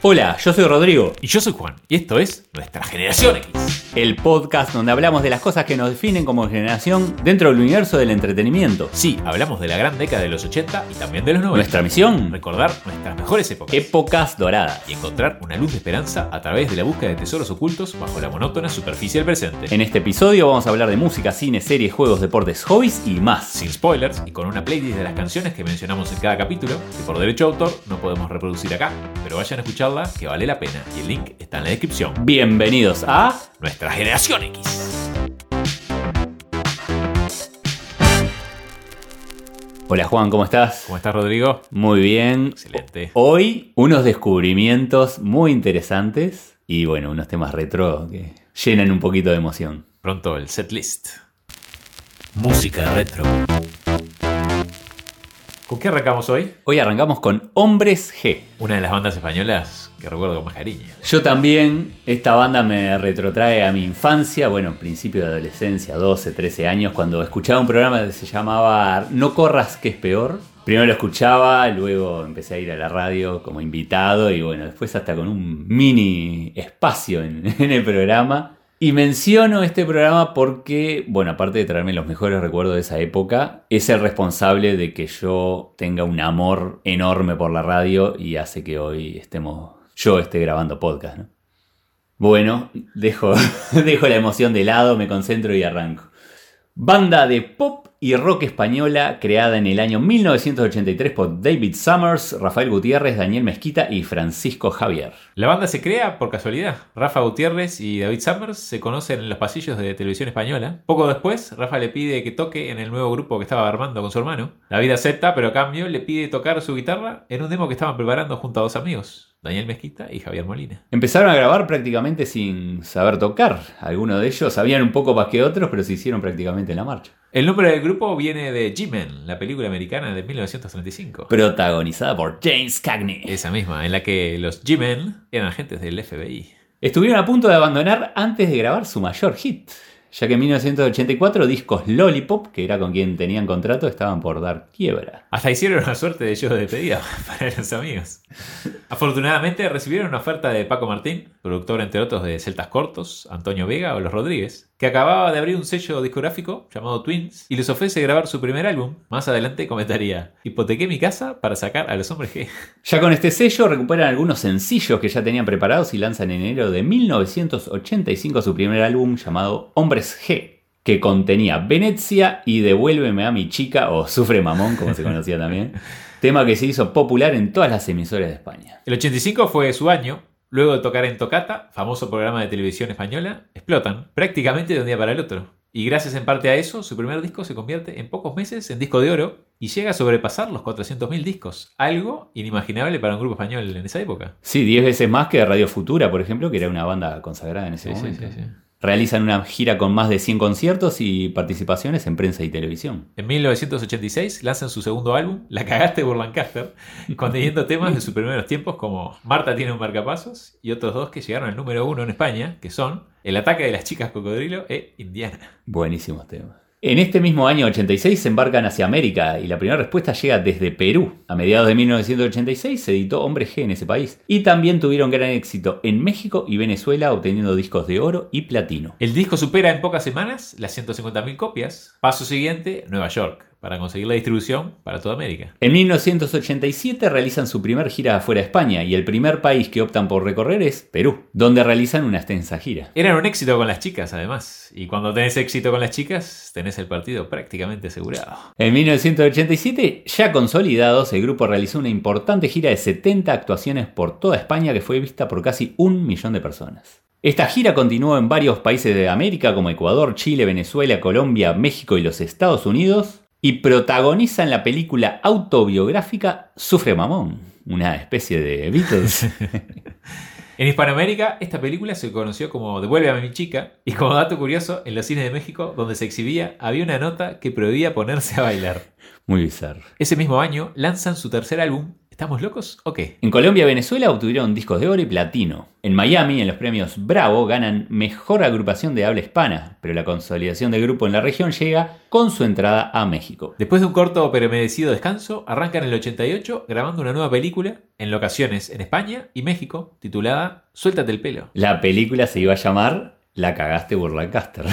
Hola, yo soy Rodrigo, Y yo soy Juan, y esto es Nuestra Generación X. el podcast donde hablamos de las cosas que nos definen como generación dentro del universo del entretenimiento. Sí, hablamos de la gran década de los 80 y también de los 90. Nuestra misión, Recordar nuestras mejores épocas. épocas doradas. y encontrar una luz de esperanza a través de la búsqueda de tesoros ocultos bajo la monótona superficie del presente. En este episodio vamos a hablar de música, cine, series, juegos, deportes, hobbies y más. Sin spoilers y con una playlist de las canciones que mencionamos en cada capítulo, que por derecho de autor no podemos reproducir acá, pero vayan a escucharla que vale la pena y el link está en la descripción. Bienvenidos a Nuestra Generación X. Hola Juan, ¿cómo estás? ¿Cómo estás, Rodrigo? Muy bien. Excelente. Hoy unos descubrimientos muy interesantes y bueno, unos temas retro que llenan un poquito de emoción. Pronto el setlist. Música retro. ¿Con qué arrancamos hoy? Hoy arrancamos con Hombres G. Una de las bandas españolas que recuerdo con más cariño. Yo también, esta banda me retrotrae a mi infancia, bueno, principio de adolescencia, 12, 13 años, cuando escuchaba un programa que se llamaba No corras que es peor. Primero lo escuchaba, luego empecé a ir a la radio como invitado y bueno, después hasta con un mini espacio en, en el programa. Y menciono este programa porque, bueno, aparte de traerme los mejores recuerdos de esa época, es el responsable de que yo tenga un amor enorme por la radio y hace que hoy estemos, yo esté grabando podcast, ¿no? Bueno, dejo, dejo la emoción de lado, me concentro y arranco. Banda de pop y rock española creada en el año 1983 por David Summers, Rafael Gutiérrez, Daniel Mezquita y Francisco Javier. La banda se crea por casualidad. Rafa Gutiérrez y David Summers se conocen en los pasillos de televisión española. Poco después, Rafa le pide que toque en el nuevo grupo que estaba armando con su hermano. David acepta, pero a cambio le pide tocar su guitarra en un demo que estaban preparando junto a dos amigos, Daniel Mezquita y Javier Molina. Empezaron a grabar prácticamente sin saber tocar. Algunos de ellos sabían un poco más que otros, pero se hicieron prácticamente en la marcha. El nombre del grupo viene de G-Men, la película americana de 1935. Protagonizada por James Cagney. Esa misma, en la que los G-Men eran agentes del FBI. Estuvieron a punto de abandonar antes de grabar su mayor hit, ya que en 1984 discos Lollipop, que era con quien tenían contrato, estaban por dar quiebra. Hasta hicieron una suerte de show de despedida para los amigos. Afortunadamente recibieron una oferta de Paco Martín, productor entre otros de Celtas Cortos, Antonio Vega o Los Rodríguez, que acababa de abrir un sello discográfico llamado Twins y les ofrece grabar su primer álbum. Más adelante comentaría, hipotequé mi casa para sacar a los hombres G. Ya con este sello recuperan algunos sencillos que ya tenían preparados y lanzan en enero de 1985 su primer álbum llamado Hombres G, que contenía Venecia y Devuélveme a mi chica o Sufre Mamón, como se conocía también, tema que se hizo popular en todas las emisoras de España. El 85 fue su año. Luego de tocar en Tocata, famoso programa de televisión española, explotan prácticamente de un día para el otro. Y gracias en parte a eso, su primer disco se convierte en pocos meses en disco de oro y llega a sobrepasar los 400.000 discos, algo inimaginable para un grupo español en esa época. Sí, 10 veces más que Radio Futura, por ejemplo, que era una banda consagrada en ese momento. Realizan una gira con más de 100 conciertos y participaciones en prensa y televisión. En 1986 lanzan su segundo álbum, La cagaste por Lancaster, conteniendo temas de sus primeros tiempos como Marta tiene un marcapasos y otros dos que llegaron al número uno en España, que son El ataque de las chicas cocodrilo e Indiana. Buenísimos temas. En este mismo año 86 se embarcan hacia América y la primera respuesta llega desde Perú. A mediados de 1986 se editó Hombre G en ese país y también tuvieron gran éxito en México y Venezuela obteniendo discos de oro y platino. El disco supera en pocas semanas las 150.000 copias. Paso siguiente, Nueva York, para conseguir la distribución para toda América. En 1987 realizan su primer gira afuera de España y el primer país que optan por recorrer es Perú, donde realizan una extensa gira. Eran un éxito con las chicas, además. Y cuando tenés éxito con las chicas, tenés el partido prácticamente asegurado. En 1987, ya consolidados, el grupo realizó una importante gira de 70 actuaciones por toda España que fue vista por casi un millón de personas. Esta gira continuó en varios países de América como Ecuador, Chile, Venezuela, Colombia, México y los Estados Unidos y protagonizan la película autobiográfica Sufre Mamón, una especie de Beatles. En Hispanoamérica, esta película se conoció como Devuelve a mi chica, y como dato curioso, en los cines de México, donde se exhibía, había una nota que prohibía ponerse a bailar. Muy bizarro. Ese mismo año lanzan su tercer álbum, ¿Estamos locos o qué? En Colombia y Venezuela obtuvieron discos de oro y platino. En Miami, en los premios Bravo, ganan Mejor Agrupación de Habla Hispana, pero la consolidación del grupo en la región llega con su entrada a México. Después de un corto pero merecido descanso, arrancan en el 88 grabando una nueva película en locaciones en España y México titulada Suéltate el pelo. La película se iba a llamar la cagaste Burlancaster.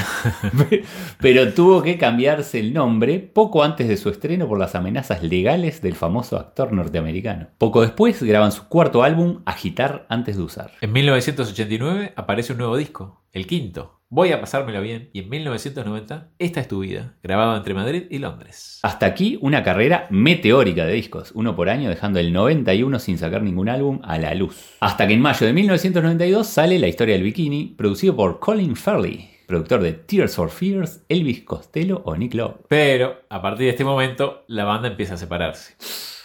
Pero tuvo que cambiarse el nombre poco antes de su estreno por las amenazas legales del famoso actor norteamericano. Poco después graban su cuarto álbum, Agitar antes de usar. En 1989 aparece un nuevo disco, el quinto, Voy a pasármelo bien y en 1990 Esta es tu vida, grabado entre Madrid y Londres. Hasta aquí una carrera meteórica de discos, uno por año dejando el 91 sin sacar ningún álbum a la luz. Hasta que en mayo de 1992 sale La historia del bikini, producido por Colin Farley, productor de Tears for Fears, Elvis Costello o Nick Lowe. Pero a partir de este momento la banda empieza a separarse.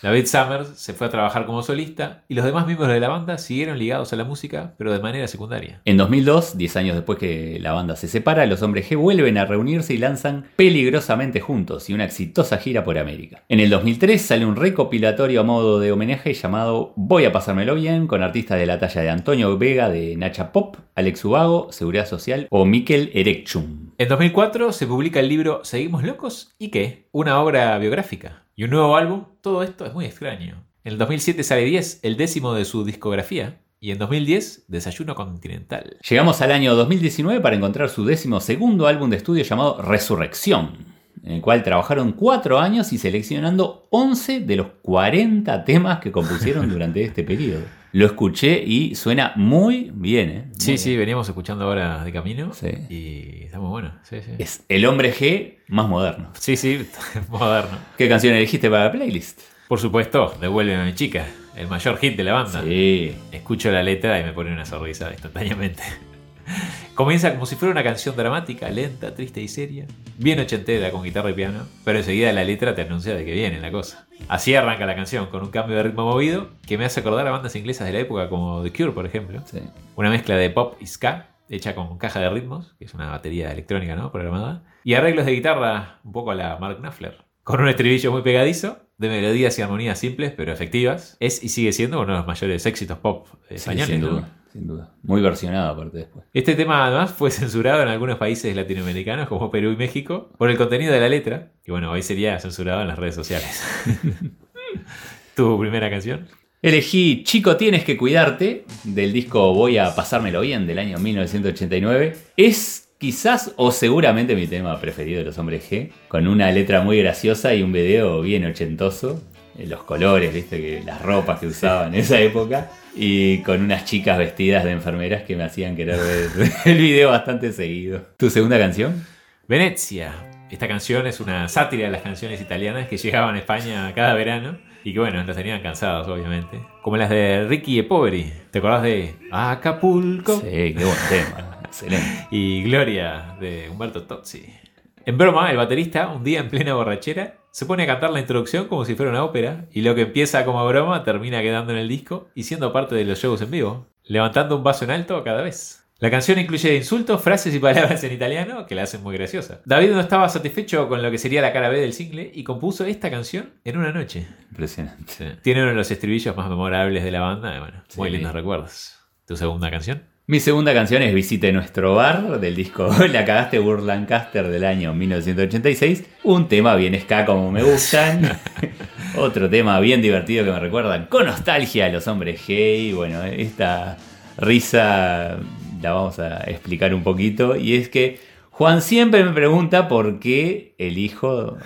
David Summers se fue a trabajar como solista y los demás miembros de la banda siguieron ligados a la música, pero de manera secundaria. En 2002, 10 años después que la banda se separa, los hombres G vuelven a reunirse y lanzan Peligrosamente Juntos y una exitosa gira por América. En el 2003 sale un recopilatorio a modo de homenaje llamado Voy a pasármelo bien, con artistas de la talla de Antonio Vega de Nacha Pop, Alex Ubago, Seguridad Social o Mikel Erekchum. En 2004 se publica el libro ¿Seguimos locos? ¿Y qué? Una obra biográfica y un nuevo álbum, todo esto es muy extraño. En el 2007 sale 10, el décimo de su discografía, y en 2010, Desayuno Continental. Llegamos al año 2019 para encontrar su décimo segundo álbum de estudio llamado Resurrección, en el cual trabajaron cuatro años y seleccionando 11 de los 40 temas que compusieron durante este periodo. Lo escuché y suena muy bien. ¿eh? sí, sí, veníamos escuchando ahora de camino. Sí. Y está muy bueno. Sí, sí. Es el hombre G más moderno. Sí, sí, moderno. ¿Qué canción elegiste para la playlist? Por supuesto, Devuélveme a mi chica, el mayor hit de la banda. Sí. Escucho la letra y me pone una sonrisa instantáneamente. Comienza como si fuera una canción dramática, lenta, triste y seria, bien ochentera con guitarra y piano, pero enseguida la letra te anuncia de que viene la cosa. Así arranca la canción, con un cambio de ritmo movido que me hace acordar a bandas inglesas de la época como The Cure, por ejemplo. Sí. Una mezcla de pop y ska, hecha con caja de ritmos, que es una batería electrónica, ¿no? Programada. Y arreglos de guitarra un poco a la Mark Knopfler. Con un estribillo muy pegadizo, de melodías y armonías simples pero efectivas. Es y sigue siendo uno de los mayores éxitos pop españoles. sin ¿no? Sin duda. Muy versionado aparte después. Este tema además fue censurado en algunos países latinoamericanos como Perú y México por el contenido de la letra, que bueno, hoy sería censurado en las redes sociales. ¿Tu primera canción? Elegí Chico tienes que cuidarte del disco Voy a pasármelo bien del año 1989. Es quizás o seguramente mi tema preferido de los hombres G, con una letra muy graciosa y un video bien ochentoso. Eh, Los colores, viste, que las ropas que usaban en esa época. Y con unas chicas vestidas de enfermeras que me hacían querer ver el video bastante seguido. ¿Tu segunda canción? Venecia. Esta canción es una sátira de las canciones italianas que llegaban a España cada verano y que bueno, nos tenían cansados obviamente. Como las de Ricky e Poveri. ¿Te acordás de Acapulco? Sí, qué buen tema. Excelente. y Gloria de Humberto Tozzi. En broma, el baterista, un día en plena borrachera, se pone a cantar la introducción como si fuera una ópera, y lo que empieza como broma termina quedando en el disco y siendo parte de los shows en vivo, levantando un vaso en alto cada vez. La canción incluye insultos, frases y palabras en italiano que la hacen muy graciosa. David no estaba satisfecho con lo que sería la cara B del single y compuso esta canción en una noche. Impresionante. Tiene uno de los estribillos más memorables de la banda, bueno, muy lindos recuerdos. ¿Tu segunda canción? Mi segunda canción es Visite nuestro bar del disco La cagaste Burlancaster del año 1986. Un tema bien ska como me gustan. Otro tema bien divertido que me recuerdan con nostalgia a los hombres gay. Bueno, esta risa la vamos a explicar un poquito. Y es que Juan siempre me pregunta por qué elijo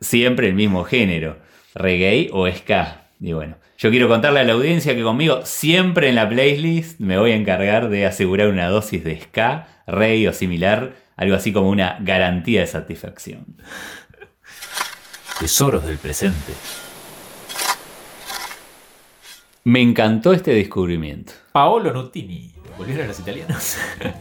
siempre el mismo género, reggae o ska. Y bueno, yo quiero contarle a la audiencia que conmigo siempre en la playlist me voy a encargar de asegurar una dosis de ska, reggae o similar, algo así como una garantía de satisfacción. Tesoros del presente. Me encantó este descubrimiento. Paolo Nutini. ¿Volvieron los italianos?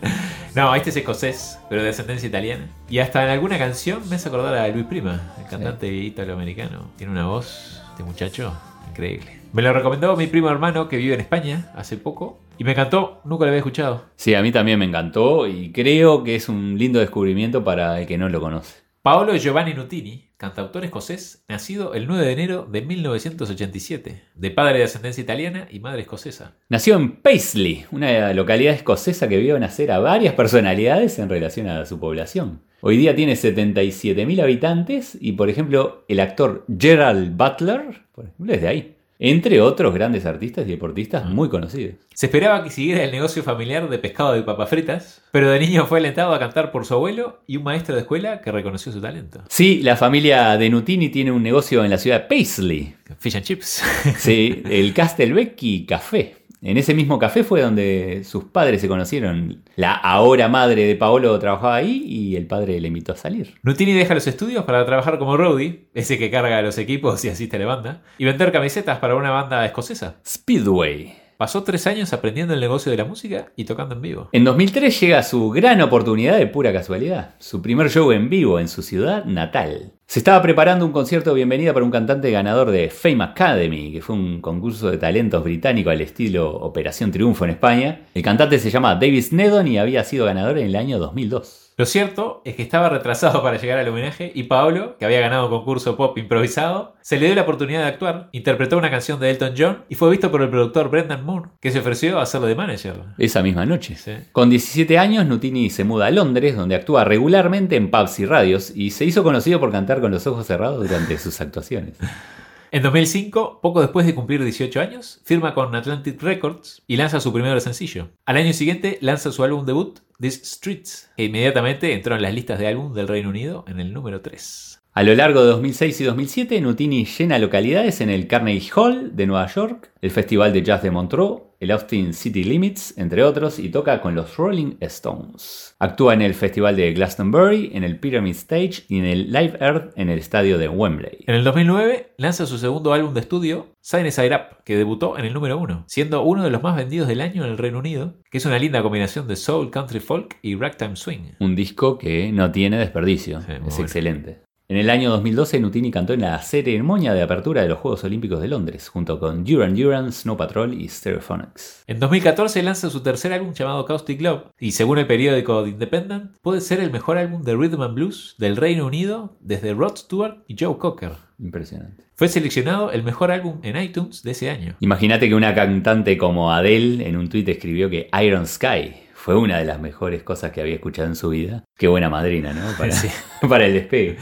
no, este es escocés, pero de ascendencia italiana. Y hasta en alguna canción me hace acordar a Luis Prima, el cantante italoamericano. Tiene una voz, este muchacho, increíble. Me lo recomendó mi primo hermano que vive en España hace poco. Y me encantó, nunca lo había escuchado. Sí, a mí también me encantó y creo que es un lindo descubrimiento para el que no lo conoce. Paolo Giovanni Nutini, cantautor escocés, nacido el 9 de enero de 1987, de padre de ascendencia italiana y madre escocesa. Nació en Paisley, una localidad escocesa que vio nacer a varias personalidades en relación a su población. Hoy día tiene 77.000 habitantes y, por ejemplo, el actor Gerald Butler, por ejemplo, es de ahí. Entre otros grandes artistas y deportistas muy conocidos. Se esperaba que siguiera el negocio familiar de pescado y papas fritas, pero de niño fue alentado a cantar por su abuelo y un maestro de escuela que reconoció su talento. Sí, la familia de Nutini tiene un negocio en la ciudad de Paisley. Fish and chips. Sí, el Castelvecchi Café. En ese mismo café fue donde sus padres se conocieron. La ahora madre de Paolo trabajaba ahí y el padre le invitó a salir. Nutini deja los estudios para trabajar como roadie, ese que carga los equipos y asiste a la banda, y vender camisetas para una banda escocesa. Speedway. Pasó tres años aprendiendo el negocio de la música y tocando en vivo. En 2003 llega su gran oportunidad de pura casualidad, su primer show en vivo en su ciudad natal. Se estaba preparando un concierto de bienvenida para un cantante ganador de Fame Academy, que fue un concurso de talentos británico al estilo Operación Triunfo en España. El cantante se llama Davis Nedon y había sido ganador en el año 2002. Lo cierto es que estaba retrasado para llegar al homenaje y Pablo, que había ganado un concurso pop improvisado, se le dio la oportunidad de actuar, interpretó una canción de Elton John y fue visto por el productor Brendan Moore, que se ofreció a hacerlo de manager. Esa misma noche. Sí. Con 17 años, Nutini se muda a Londres, donde actúa regularmente en pubs y radios, y se hizo conocido por cantar con los ojos cerrados durante sus actuaciones. En 2005, poco después de cumplir 18 años, firma con Atlantic Records y lanza su primer sencillo. Al año siguiente lanza su álbum debut, These Streets, que inmediatamente entró en las listas de álbum del Reino Unido en el número 3. A lo largo de 2006 y 2007, Nutini llena localidades en el Carnegie Hall de Nueva York, el Festival de Jazz de Montreux, el Austin City Limits, entre otros, y toca con los Rolling Stones. Actúa en el Festival de Glastonbury, en el Pyramid Stage y en el Live Earth en el estadio de Wembley. En el 2009 lanza su segundo álbum de estudio, Sign Side Up, que debutó en el número 1, siendo uno de los más vendidos del año en el Reino Unido, que es una linda combinación de soul, country folk y ragtime swing. Un disco que no tiene desperdicio, Sí, es bueno. excelente. En el año 2012, Nutini cantó en la ceremonia de apertura de los Juegos Olímpicos de Londres, junto con Duran Duran, Snow Patrol y Stereophonics. En 2014 lanza su tercer álbum llamado Caustic Love, y según el periódico The Independent, puede ser el mejor álbum de rhythm and blues del Reino Unido desde Rod Stewart y Joe Cocker. Impresionante. Fue seleccionado el mejor álbum en iTunes de ese año. Imagínate que una cantante como Adele en un tuit escribió que Iron Sky fue una de las mejores cosas que había escuchado en su vida. Qué buena madrina, ¿no? Para, Sí. para el despegue.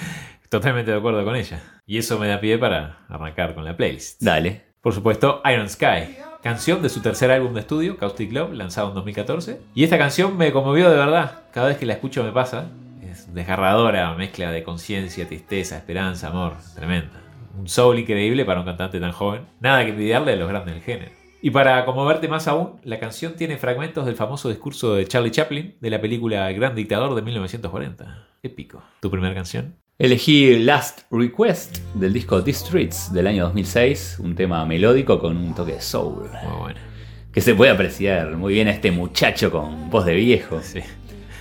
Totalmente de acuerdo con ella. Y eso me da pie para arrancar con la playlist. Dale. Por supuesto, Iron Sky, canción de su tercer álbum de estudio, Caustic Love, lanzado en 2014. Y esta canción me conmovió de verdad. Cada vez que la escucho me pasa. Es desgarradora, mezcla de conciencia, tristeza, esperanza, amor. Tremenda. Un soul increíble para un cantante tan joven. Nada que envidiarle a los grandes del género. Y para conmoverte más aún, la canción tiene fragmentos del famoso discurso de Charlie Chaplin de la película El Gran Dictador de 1940. Épico. ¿Tu primera canción? Elegí Last Request del disco The Streets del año 2006, un tema melódico con un toque de soul. Muy buena. Que se puede apreciar muy bien a este muchacho con voz de viejo, Sí.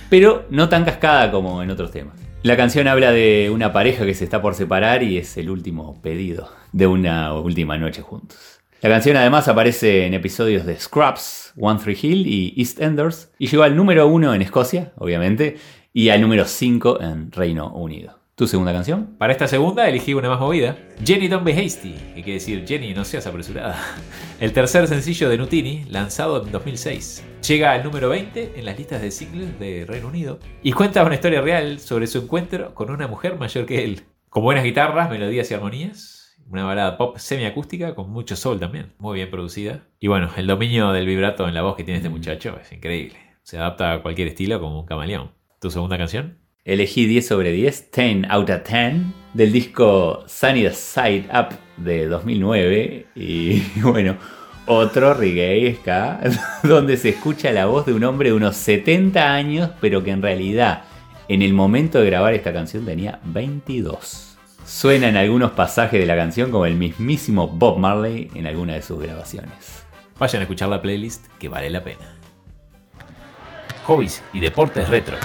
pero no tan cascada como en otros temas. La canción habla de una pareja que se está por separar y es el último pedido de una última noche juntos. La canción además aparece en episodios de Scrubs, One Tree Hill y EastEnders y llegó al número uno en Escocia, obviamente, y al número 5 en Reino Unido. ¿Tu segunda canción? Para esta segunda elegí una más movida. Jenny Don't Be Hasty, que quiere decir Jenny no seas apresurada. El tercer sencillo de Nutini, lanzado en 2006. Llega al número 20 en las listas de singles de Reino Unido y cuenta una historia real sobre su encuentro con una mujer mayor que él. Con buenas guitarras, melodías y armonías. Una balada pop semiacústica con mucho soul también. Muy bien producida. Y bueno, el dominio del vibrato en la voz que tiene este muchacho es increíble. Se adapta a cualquier estilo como un camaleón. ¿Tu segunda canción? Elegí 10 sobre 10, 10 out of 10, del disco Sunny Side Up de 2009. Y bueno, otro reggae ska, donde se escucha la voz de un hombre de unos 70 años, pero que en realidad en el momento de grabar esta canción tenía 22. Suena en algunos pasajes de la canción como el mismísimo Bob Marley en alguna de sus grabaciones. Vayan a escuchar la playlist que vale la pena. Hobbies y deportes retro.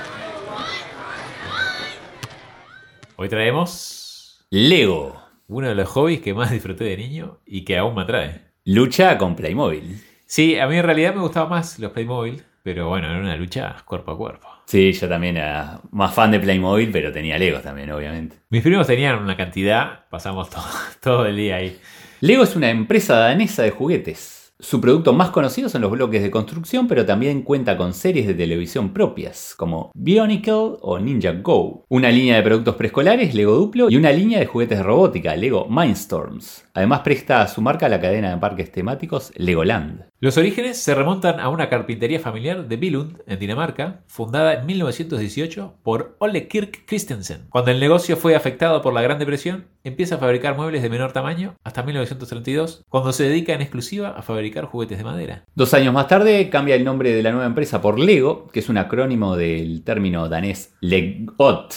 Hoy traemos Lego, uno de los hobbies que más disfruté de niño y que aún me atrae. lucha con Playmobil. Sí, a mí en realidad me gustaban más los Playmobil, pero bueno, era una lucha cuerpo a cuerpo. Sí, yo también era más fan de Playmobil, pero tenía Legos también, obviamente. Mis primos tenían una cantidad, pasamos todo, todo el día ahí. Lego es una empresa danesa de juguetes. Su producto más conocido son los bloques de construcción, pero también cuenta con series de televisión propias, como Bionicle o Ninja Go, una línea de productos preescolares, Lego Duplo, y una línea de juguetes de robótica, Lego Mindstorms. Además presta su marca a la cadena de parques temáticos Legoland. Los orígenes se remontan a una carpintería familiar de Billund, en Dinamarca, fundada en 1918 por Ole Kirk Christensen. Cuando el negocio fue afectado por la Gran Depresión, empieza a fabricar muebles de menor tamaño hasta 1932, cuando se dedica en exclusiva a fabricar juguetes de madera. Dos años más tarde cambia el nombre de la nueva empresa por Lego, que es un acrónimo del término danés Legot,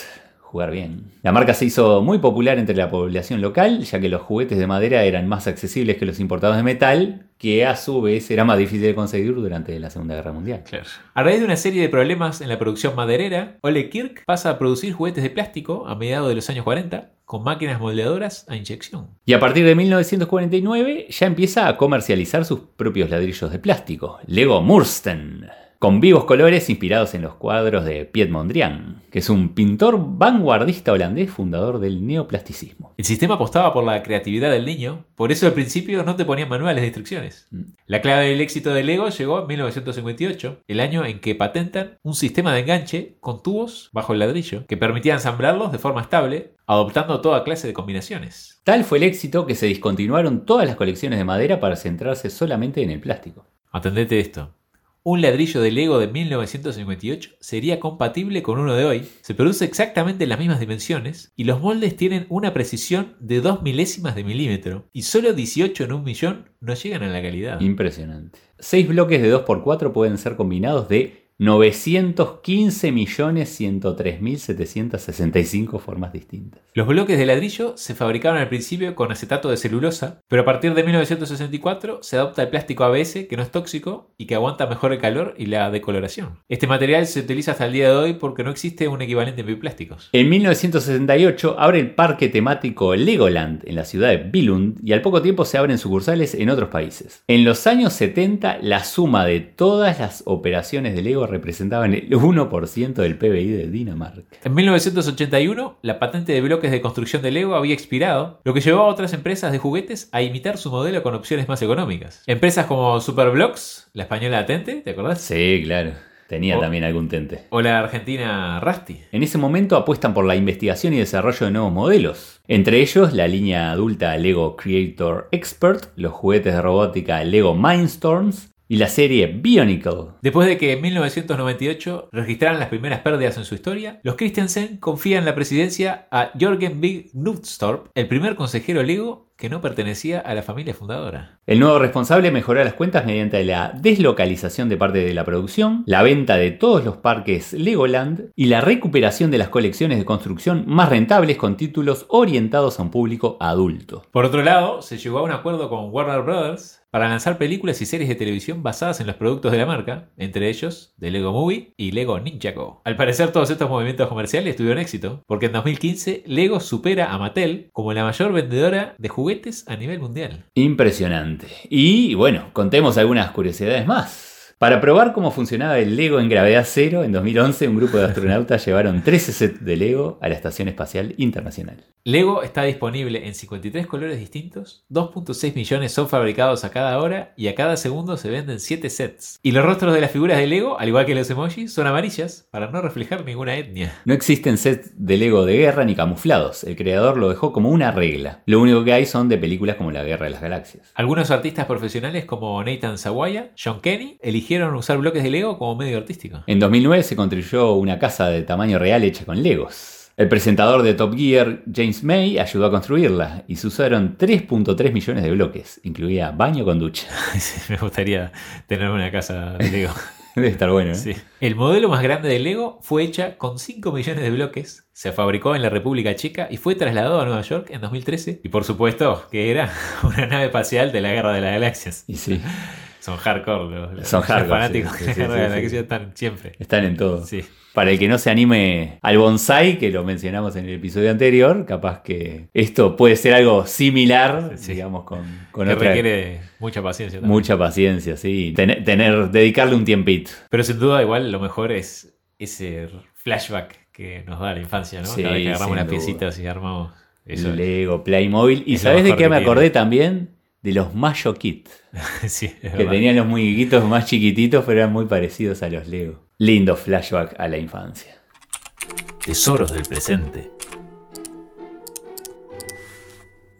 jugar bien. La marca se hizo muy popular entre la población local, ya que los juguetes de madera eran más accesibles que los importados de metal, que a su vez era más difícil de conseguir durante la Segunda Guerra Mundial. Claro. A raíz de una serie de problemas en la producción maderera, Ole Kirk pasa a producir juguetes de plástico a mediados de los años 40 con máquinas moldeadoras a inyección. Y a partir de 1949 ya empieza a comercializar sus propios ladrillos de plástico, Lego Mursten con vivos colores inspirados en los cuadros de Piet Mondrian, que es un pintor vanguardista holandés fundador del neoplasticismo. El sistema apostaba por la creatividad del niño, por eso al principio no te ponían manuales de instrucciones. Mm. La clave del éxito de Lego llegó en 1958, el año en que patentan un sistema de enganche con tubos bajo el ladrillo que permitía ensamblarlos de forma estable, adoptando toda clase de combinaciones. Tal fue el éxito que se discontinuaron todas las colecciones de madera para centrarse solamente en el plástico. Atendete esto. Un ladrillo de Lego de 1958 sería compatible con uno de hoy, se produce exactamente en las mismas dimensiones y los moldes tienen una precisión de 2 milésimas de milímetro y solo 18 en un millón no llegan a la calidad. Impresionante. Seis bloques de 2x4 pueden ser combinados de 915.103.765 formas distintas. Los bloques de ladrillo se fabricaron al principio con acetato de celulosa, pero a partir de 1964 se adopta el plástico ABS que no es tóxico y que aguanta mejor el calor y la decoloración. Este material se utiliza hasta el día de hoy porque no existe un equivalente en bioplásticos. En 1968 abre el parque temático Legoland en la ciudad de Billund y al poco tiempo se abren sucursales en otros países. En los años 70 la suma de todas las operaciones de Lego representaban el 1% del PBI de Dinamarca. En 1981, la patente de bloques de construcción de Lego había expirado, lo que llevó a otras empresas de juguetes a imitar su modelo con opciones más económicas. Empresas como Superblocks, la española Atente, ¿te acordás? Sí, claro. Tenía O- también algún tente. O la argentina Rusty. En ese momento apuestan por la investigación y desarrollo de nuevos modelos. Entre ellos la línea adulta Lego Creator Expert, los juguetes de robótica Lego Mindstorms y la serie Bionicle. Después de que en 1998 registraran las primeras pérdidas en su historia, los Christensen confían la presidencia a Jorgen Big Knudstorp, el primer consejero Lego que no pertenecía a la familia fundadora. El nuevo responsable mejoró las cuentas mediante la deslocalización de parte de la producción, la venta de todos los parques Legoland y la recuperación de las colecciones de construcción más rentables con títulos orientados a un público adulto. Por otro lado, se llegó a un acuerdo con Warner Brothers para lanzar películas y series de televisión basadas en los productos de la marca, entre ellos de Lego Movie y Lego Ninjago. Al parecer todos estos movimientos comerciales tuvieron éxito, porque en 2015 Lego supera a Mattel como la mayor vendedora de juguetes a nivel mundial. Impresionante. Y bueno, contemos algunas curiosidades más. Para probar cómo funcionaba el Lego en gravedad cero, en 2011 un grupo de astronautas llevaron 13 sets de Lego a la Estación Espacial Internacional. Lego está disponible en 53 colores distintos, 2.6 millones son fabricados a cada hora y a cada segundo se venden 7 sets. Y los rostros de las figuras de Lego, al igual que los emojis, son amarillas para no reflejar ninguna etnia. No existen sets de Lego de guerra ni camuflados, el creador lo dejó como una regla. Lo único que hay son de películas como La Guerra de las Galaxias. Algunos artistas profesionales como Nathan Sawaya, John Kenny, eligieron usar bloques de Lego como medio artístico. En 2009 se construyó una casa de tamaño real hecha con Legos. El presentador de Top Gear, James May, ayudó a construirla y se usaron 3.3 millones de bloques, incluía baño con ducha. Me gustaría tener una casa de Lego. Debe estar bueno, ¿eh? Sí. El modelo más grande de Lego fue hecha con 5 millones de bloques, se fabricó en la República Checa y fue trasladado a Nueva York en 2013. Y por supuesto que era una nave espacial de la Guerra de las Galaxias. Y sí. Son hardcore los, Son los hardcore, fanáticos sí, de la están siempre. Están en todo. Para el que no se anime al bonsai, que lo mencionamos en el episodio anterior, capaz que esto puede ser algo similar, digamos, con, con Que otra- requiere mucha paciencia también. mucha paciencia, sí. Tener, tener- dedicarle un tiempito. Pero sin duda, igual lo mejor es ese flashback que nos da la infancia, ¿no? Sí, Cada vez que agarramos las piecitas y armamos eso. Lego, Playmobil. ¿Y sabes de qué me acordé también? De los Mayo Kit. sí, Que verdad. tenían los muñequitos más chiquititos, pero eran muy parecidos a los Lego. Lindo flashback a la infancia. Tesoros del presente.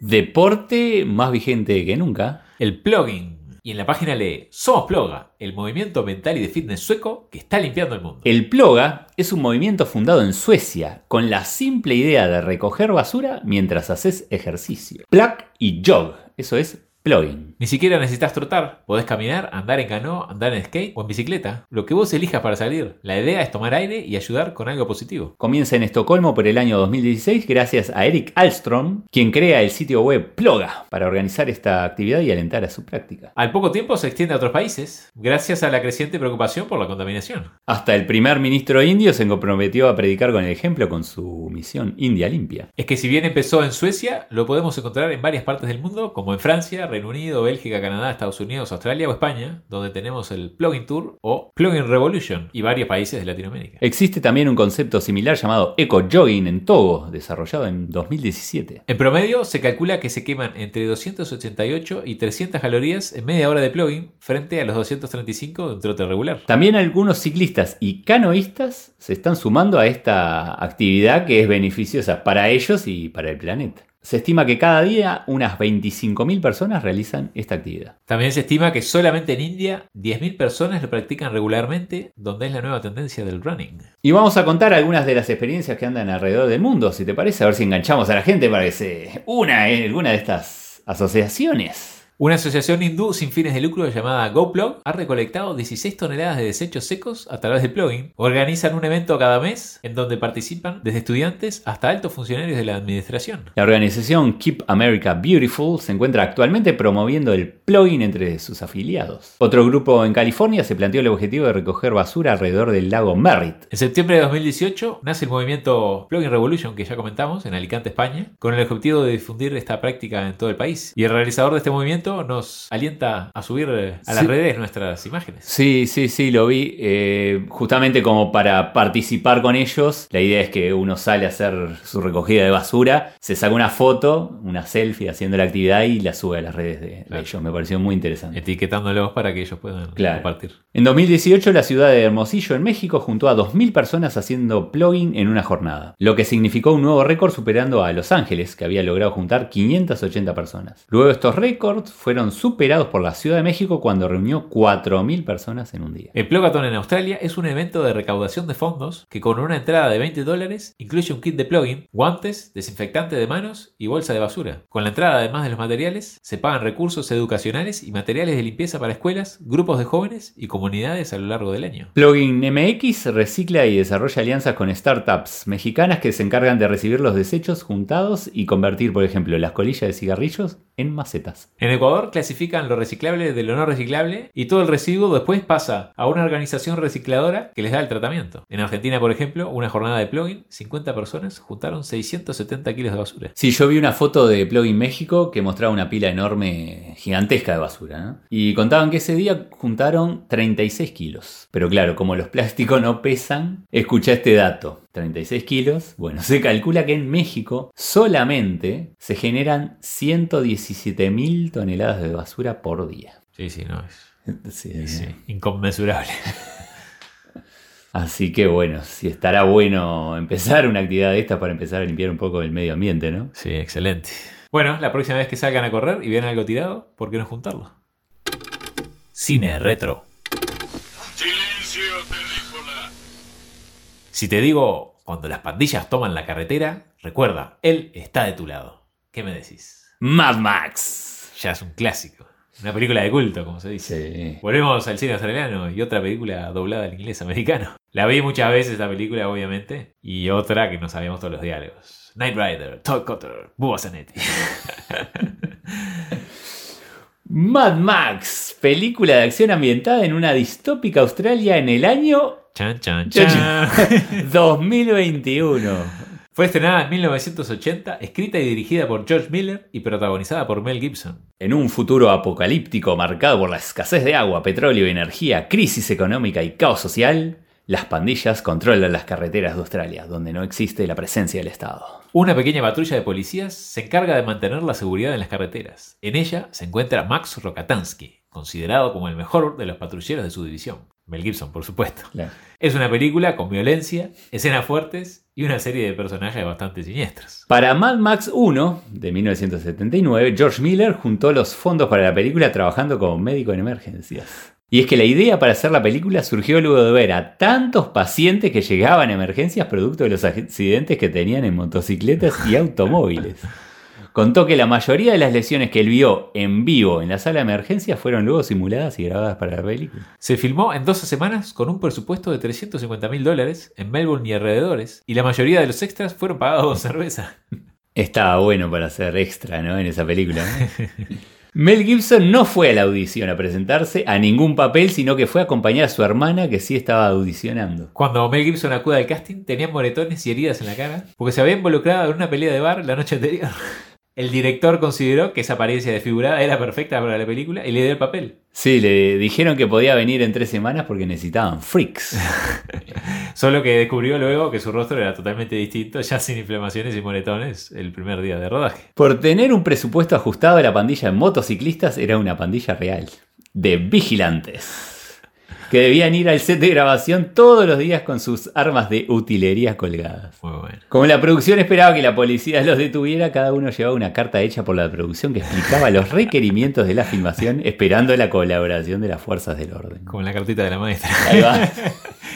Deporte más vigente que nunca. El plugging. Y en la página lee Somos Ploga, el movimiento mental y de fitness sueco que está limpiando el mundo. El Ploga es un movimiento fundado en Suecia con la simple idea de recoger basura mientras haces ejercicio. Plug y jog, eso es plugging. Ni siquiera necesitas trotar, podés caminar, andar en canoa, andar en skate o en bicicleta. Lo que vos elijas para salir. La idea es tomar aire y ayudar con algo positivo. Comienza en Estocolmo por el año 2016 gracias a Eric Alstrom, quien crea el sitio web Ploga para organizar esta actividad y alentar a su práctica. Al poco tiempo se extiende a otros países, gracias a la creciente preocupación por la contaminación. Hasta el primer ministro indio se comprometió a predicar con el ejemplo con su misión India Limpia. Es que si bien empezó en Suecia, lo podemos encontrar en varias partes del mundo, como en Francia, Reino Unido, Bélgica, Canadá, Estados Unidos, Australia o España, donde tenemos el Plugin Tour o Plugin Revolution y varios países de Latinoamérica. Existe también un concepto similar llamado Eco Jogging en Togo, desarrollado en 2017. En promedio, se calcula que se queman entre 288 y 300 calorías en media hora de plugin frente a los 235 de un trote regular. También algunos ciclistas y canoístas se están sumando a esta actividad que es beneficiosa para ellos y para el planeta. Se estima que cada día unas 25.000 personas realizan esta actividad. También se estima que solamente en India 10.000 personas lo practican regularmente, donde es la nueva tendencia del running. Y vamos a contar algunas de las experiencias que andan alrededor del mundo, si te parece, a ver si enganchamos a la gente para que se una en alguna de estas asociaciones. Una asociación hindú sin fines de lucro llamada GoPlug ha recolectado 16 toneladas de desechos secos a través de plugin. Organizan un evento cada mes en donde participan desde estudiantes hasta altos funcionarios de la administración. La organización Keep America Beautiful se encuentra actualmente promoviendo el plugin entre sus afiliados. Otro grupo en California se planteó el objetivo de recoger basura alrededor del lago Merritt. En septiembre de 2018 nace el movimiento Plugin Revolution que ya comentamos en Alicante, España, con el objetivo de difundir esta práctica en todo el país. Y el realizador de este movimiento nos alienta a subir eh, a las Sí. redes nuestras imágenes. Sí, sí, sí, lo vi. eh, justamente como para participar con ellos, la idea es que uno sale a hacer su recogida de basura, se saca una foto, una selfie haciendo la actividad y la sube a las redes de, de Claro. ellos. Me pareció muy interesante. Etiquetándolos para que ellos puedan Claro. compartir. En 2018, la ciudad de Hermosillo, en México, juntó a 2.000 personas haciendo plugin en una jornada, lo que significó un nuevo récord superando a Los Ángeles, que había logrado juntar 580 personas. Luego estos récords fueron superados por la Ciudad de México cuando reunió 4.000 personas en un día. El Plugathon en Australia es un evento de recaudación de fondos que con una entrada de 20 dólares incluye un kit de plugin, guantes, desinfectante de manos y bolsa de basura. Con la entrada, además de los materiales, se pagan recursos educacionales y materiales de limpieza para escuelas, grupos de jóvenes y comunidades a lo largo del año. Plugin MX recicla y desarrolla alianzas con startups mexicanas que se encargan de recibir los desechos juntados y convertir, por ejemplo, las colillas de cigarrillos en macetas. En Clasifican lo reciclable de lo no reciclable y todo el residuo después pasa a una organización recicladora que les da el tratamiento. En Argentina, por ejemplo, una jornada de plugin, 50 personas juntaron 670 kilos de basura. Sí, yo vi una foto de Plugin México que mostraba una pila enorme, gigantesca de basura. Y contaban que ese día juntaron 36 kilos. Pero claro, como los plásticos no pesan, escucha este dato. 36 kilos. Bueno, se calcula que en México solamente se generan 117 mil toneladas de basura por día. Sí, sí, no, es, Sí, es, eh, inconmensurable. Así que bueno, si estará bueno empezar una actividad de esta para empezar a limpiar un poco el medio ambiente, ¿no? Sí, excelente. Bueno, la próxima vez que salgan a correr y vean algo tirado, ¿por qué no juntarlo? Cine retro. Si te digo, cuando las pandillas toman la carretera, recuerda, él está de tu lado. ¿Qué me decís? Mad Max. Ya es un clásico. Una película de culto, como se dice. Sí. Volvemos al cine australiano y otra película doblada al inglés americano. La vi muchas veces esta película, obviamente, y otra que no sabíamos todos los diálogos. Knight Rider, Todd Cutter, Bubba Zanetti. Mad Max, película de acción ambientada en una distópica Australia en el año Chan, chan, Chan, chan. 2021. Fue estrenada en 1980, escrita y dirigida por George Miller y protagonizada por Mel Gibson. En un futuro apocalíptico marcado por la escasez de agua, petróleo y energía, crisis económica y caos social, las pandillas controlan las carreteras de Australia, donde no existe la presencia del Estado. Una pequeña patrulla de policías se encarga de mantener la seguridad en las carreteras. En ella se encuentra Max Rokatansky, considerado como el mejor de los patrulleros de su división. Mel Gibson, por supuesto. Claro. Es una película con violencia, escenas fuertes y una serie de personajes bastante siniestros. Para Mad Max 1, de 1979, George Miller juntó los fondos para la película trabajando como médico en emergencias. Y es que la idea para hacer la película surgió luego de ver a tantos pacientes que llegaban a emergencias producto de los accidentes que tenían en motocicletas y automóviles. Contó que la mayoría de las lesiones que él vio en vivo en la sala de emergencias fueron luego simuladas y grabadas para la película. Se filmó en 12 semanas con un presupuesto de 350 mil dólares en Melbourne y alrededores, y la mayoría de los extras fueron pagados con cerveza. Estaba bueno para hacer extra, ¿no? En esa película. ¿no? Mel Gibson no fue a la audición a presentarse a ningún papel, sino que fue a acompañar a su hermana que sí estaba audicionando. Cuando Mel Gibson acude al casting, tenía moretones y heridas en la cara, porque se había involucrado en una pelea de bar la noche anterior. El director consideró que esa apariencia desfigurada era perfecta para la película y le dio el papel. Sí, le dijeron que podía venir en tres semanas porque necesitaban freaks. Solo que descubrió luego que su rostro era totalmente distinto, ya sin inflamaciones y moretones, el primer día de rodaje. Por tener un presupuesto ajustado, la pandilla de motociclistas era una pandilla real. De vigilantes. Que debían ir al set de grabación todos los días con sus armas de utilería colgadas. Muy bueno. Como la producción esperaba que la policía los detuviera, cada uno llevaba una carta hecha por la producción que explicaba los requerimientos de la filmación, esperando la colaboración de las fuerzas del orden. Como la cartita de la maestra. Ahí va.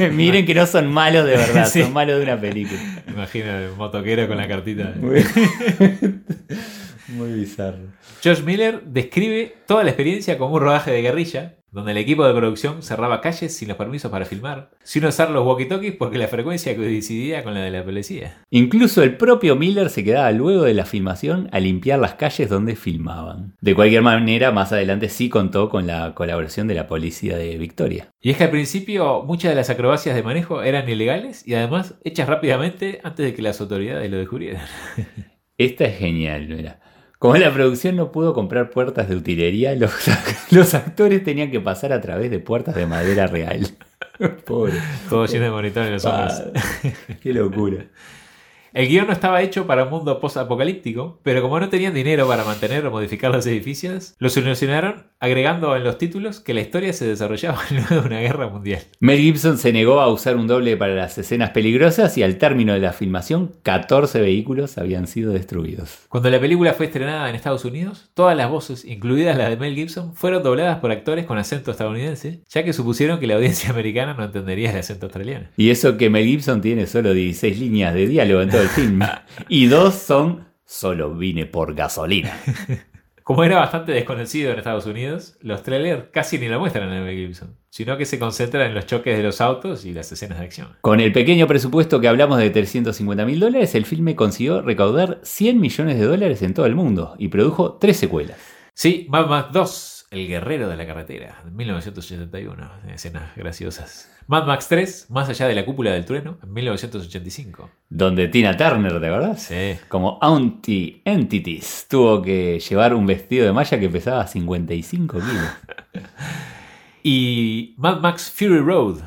Miren que no son malos de verdad, Sí. son malos de una película. Imagina el motoquero con la cartita. Muy, muy bizarro. George Miller describe toda la experiencia como un rodaje de guerrilla, donde el equipo de producción cerraba calles sin los permisos para filmar, sin usar los walkie-talkies porque la frecuencia coincidía con la de la policía. Incluso el propio Miller se quedaba luego de la filmación a limpiar las calles donde filmaban. De cualquier manera, más adelante sí contó con la colaboración de la policía de Victoria. Y es que al principio muchas de las acrobacias de manejo eran ilegales y además hechas rápidamente antes de que las autoridades lo descubrieran. Esta es genial, mira. Como la producción no pudo comprar puertas de utilería, los, los actores tenían que pasar a través de puertas de madera real. Pobre. Todo lleno de monitores en los hombros. Padre. Qué locura. El guion no estaba hecho para un mundo post-apocalíptico, pero como no tenían dinero para mantener o modificar los edificios, lo solucionaron agregando en los títulos que la historia se desarrollaba luego de una guerra mundial. Mel Gibson se negó a usar un doble para las escenas peligrosas y al término de la filmación, 14 vehículos habían sido destruidos. Cuando la película fue estrenada en Estados Unidos, todas las voces, incluidas las de Mel Gibson, fueron dobladas por actores con acento estadounidense, ya que supusieron que la audiencia americana no entendería el acento australiano. Y eso que Mel Gibson tiene solo 16 líneas de diálogo en todo el film. Y dos son solo vine por gasolina. Como era bastante desconocido en Estados Unidos, los trailers casi ni lo muestran a Mel Gibson, sino que se concentran en los choques de los autos y las escenas de acción. Con el pequeño presupuesto que hablamos de 350 mil dólares, el filme consiguió recaudar 100 millones de dólares en todo el mundo y produjo tres secuelas. Sí, Mad Max 2, El guerrero de la carretera, de 1981, escenas graciosas. Mad Max 3, Más allá de la cúpula del trueno, en 1985. Donde Tina Turner, ¿de verdad? Sí. Como Auntie Entities tuvo que llevar un vestido de malla que pesaba 55 kilos. Y Mad Max Fury Road,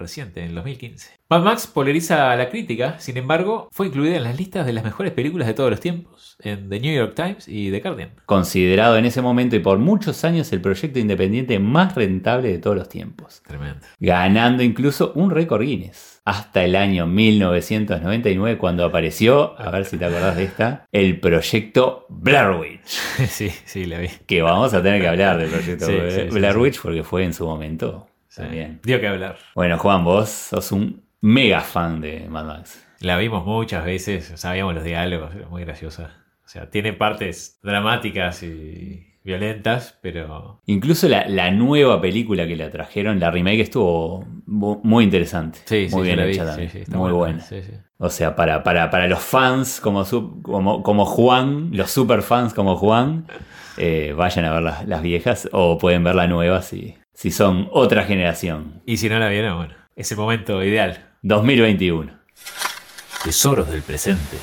reciente, en 2015. Mad Max polariza a la crítica, sin embargo, fue incluida en las listas de las mejores películas de todos los tiempos, en The New York Times y The Guardian. Considerado en ese momento y por muchos años el proyecto independiente más rentable de todos los tiempos. Tremendo. Ganando incluso un récord Guinness. Hasta el año 1999 cuando apareció, a ver si te acordás de esta, el proyecto Blair Witch. sí, sí, la vi. Que vamos a tener que hablar del proyecto Sí, sí, sí, Blair. Witch porque fue en su momento. Sí. También. Dio que hablar. Bueno, Juan, vos sos un mega fan de Mad Max. La vimos muchas veces, sabíamos los diálogos, era muy graciosa. O sea, tiene partes dramáticas y violentas, pero Incluso la, la nueva película que la trajeron, la remake, estuvo mu- muy interesante. Sí, sí, muy yo bien vi, hecha sí, también. sí, muy buena, buena. sí, sí. O sea, para, para, para los fans como, como, como Juan, los super fans como Juan, eh, vayan a ver las, las viejas o pueden ver la nueva si, si son otra generación. Y si no la vieron, bueno, ese momento ideal. 2021. Tesoros del presente.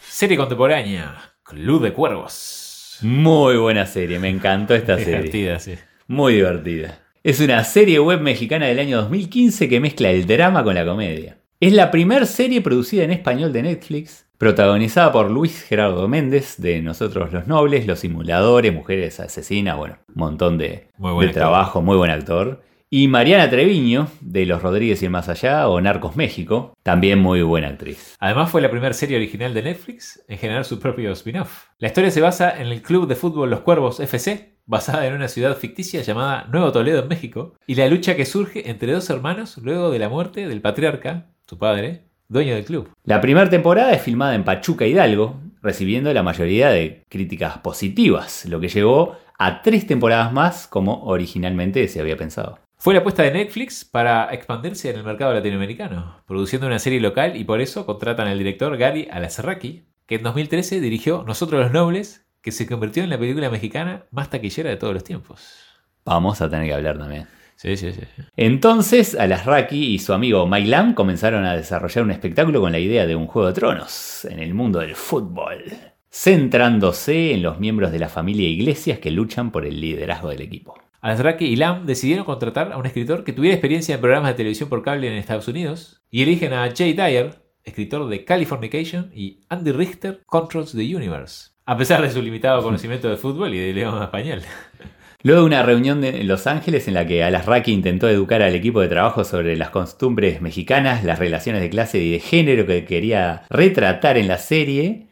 Serie contemporánea. Club de Cuervos. Muy buena serie, me encantó esta serie. Divertida, sí. Muy divertida. Es una serie web mexicana del año 2015 que mezcla el drama con la comedia. Es la primera serie producida en español de Netflix, protagonizada por Luis Gerardo Méndez de Nosotros los Nobles, Los Simuladores, Mujeres Asesinas, bueno, un montón de, Muy trabajo, muy buen actor. Y Mariana Treviño de Los Rodríguez y el Más Allá o Narcos México, también muy buena actriz. Además fue la primera serie original de Netflix en generar su propio spin-off. La historia se basa en el club de fútbol Los Cuervos FC, basada en una ciudad ficticia llamada Nuevo Toledo en México, y la lucha que surge entre dos hermanos luego de la muerte del patriarca, su padre, dueño del club. La primera temporada es filmada en Pachuca Hidalgo, recibiendo la mayoría de críticas positivas, lo que llevó a tres temporadas más como originalmente se había pensado. Fue la apuesta de Netflix para expandirse en el mercado latinoamericano, produciendo una serie local y por eso contratan al director Gary Alazraqui, que en 2013 dirigió Nosotros los Nobles, que se convirtió en la película mexicana más taquillera de todos los tiempos. Vamos a tener que hablar también. Sí, sí, sí. Entonces, Alasraki y su amigo Mike Lam comenzaron a desarrollar un espectáculo con la idea de un juego de tronos en el mundo del fútbol, centrándose en los miembros de la familia Iglesias que luchan por el liderazgo del equipo. Alazraqui y Lam decidieron contratar a un escritor que tuviera experiencia en programas de televisión por cable en Estados Unidos y eligen a Jay Dyer, escritor de Californication, y Andy Richter, Controls the Universe, a pesar de su limitado conocimiento de fútbol y de idioma español. Luego de una reunión en Los Ángeles en la que Alasraki intentó educar al equipo de trabajo sobre las costumbres mexicanas, las relaciones de clase y de género que quería retratar en la serie,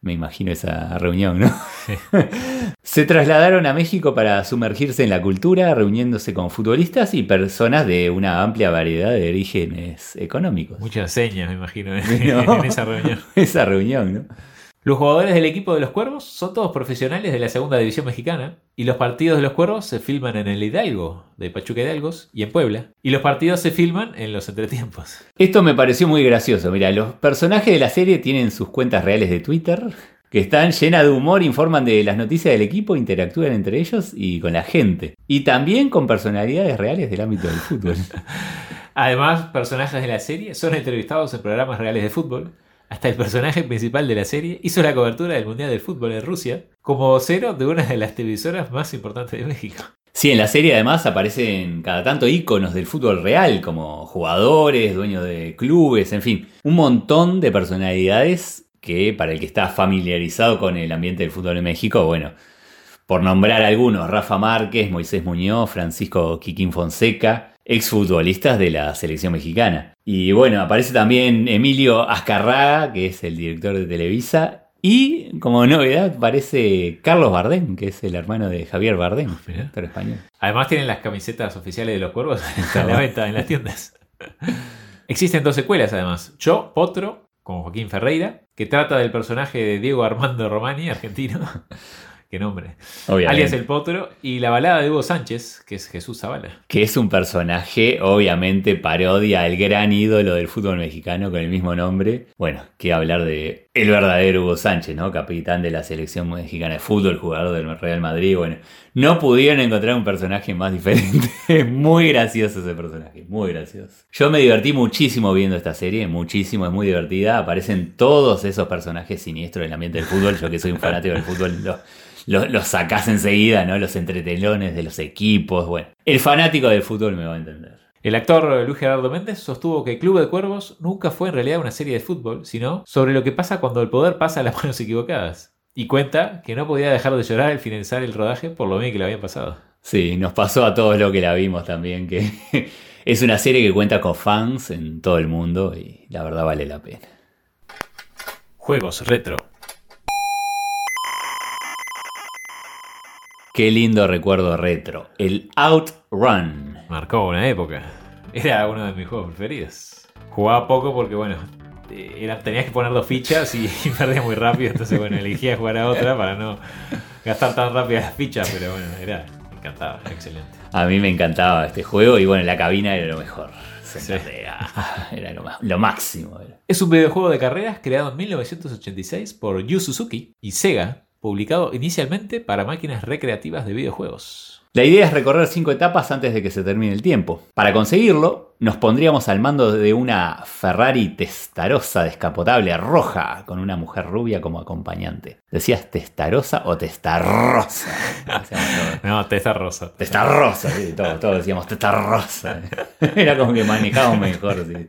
me imagino esa reunión, ¿no? Se trasladaron a México para sumergirse en la cultura, reuniéndose con futbolistas y personas de una amplia variedad de orígenes económicos. Muchas señas, me imagino, en, No. en esa reunión. Esa reunión, ¿no? Los jugadores del equipo de los Cuervos son todos profesionales de la segunda división mexicana y los partidos de los Cuervos se filman en el Hidalgo, de Pachuca Hidalgos, y en Puebla. Y los partidos se filman en los entretiempos. Esto me pareció muy gracioso. Mira, los personajes de la serie tienen sus cuentas reales de Twitter, que están llenas de humor, informan de las noticias del equipo, interactúan entre ellos y con la gente. Y también con personalidades reales del ámbito del fútbol. Además, personajes de la serie son entrevistados en programas reales de fútbol. Hasta el personaje principal de la serie hizo la cobertura del Mundial del Fútbol en Rusia como vocero de una de las televisoras más importantes de México. Sí, en la serie además aparecen cada tanto íconos del fútbol real, como jugadores, dueños de clubes, en fin, un montón de personalidades que para el que está familiarizado con el ambiente del fútbol en México, bueno, por nombrar algunos, Rafa Márquez, Moisés Muñoz, Francisco Quiquín Fonseca, exfutbolistas de la selección mexicana. Y bueno, aparece también Emilio Azcarraga, que es el director de Televisa, y como novedad aparece Carlos Bardem, que es el hermano de Javier Bardem, Mirá. actor español. Además tienen las camisetas oficiales de los cuervos a la venta en las tiendas. Existen dos secuelas además. Yo, Potro, con Joaquín Ferreira, que trata del personaje de Diego Armando Romani, argentino. Qué nombre. Obviamente. Alias El Potro. Y la balada de Hugo Sánchez, que es Jesús Zavala. Que es un personaje, obviamente, parodia al gran ídolo del fútbol mexicano con el mismo nombre. Bueno, que hablar de el verdadero Hugo Sánchez, ¿no? Capitán de la selección mexicana de fútbol, jugador del Real Madrid. Bueno, no pudieron encontrar un personaje más diferente. Es muy gracioso ese personaje, muy gracioso. Yo me divertí muchísimo viendo esta serie, muchísimo, es muy divertida. Aparecen todos esos personajes siniestros del ambiente del fútbol. Yo que soy un fanático del fútbol, lo- los, los sacás enseguida, ¿no? Los entretelones de los equipos. Bueno, el fanático del fútbol me va a entender. El actor Luis Gerardo Méndez sostuvo que Club de Cuervos nunca fue en realidad una serie de fútbol, sino sobre lo que pasa cuando el poder pasa a las manos equivocadas. Y cuenta que no podía dejar de llorar al finalizar el rodaje por lo bien que le habían pasado. Sí, nos pasó a todos lo que la vimos también, que es una serie que cuenta con fans en todo el mundo y la verdad vale la pena. Juegos retro. Qué lindo recuerdo retro, el Outrun. Marcó una época. Era uno de mis juegos preferidos. Jugaba poco porque, bueno, eh, era, tenías que poner dos fichas y, y perdías muy rápido. Entonces, bueno, elegía jugar a otra para no gastar tan rápido las fichas. Pero bueno, era, me encantaba, era excelente. A mí me encantaba este juego y bueno, la cabina era lo mejor. Ah, Era lo, lo máximo. Es un videojuego de carreras creado en 1986 por Yu Suzuki y Sega, publicado inicialmente para máquinas recreativas de videojuegos. La idea es recorrer cinco etapas antes de que se termine el tiempo. Para conseguirlo, nos pondríamos al mando de una Ferrari testarosa descapotable roja con una mujer rubia como acompañante. ¿Decías testarosa o testarrosa? No, Testa Rosa. Testarrosa, sí, todos, todos decíamos testarrosa. Era como que manejábamos mejor. sí.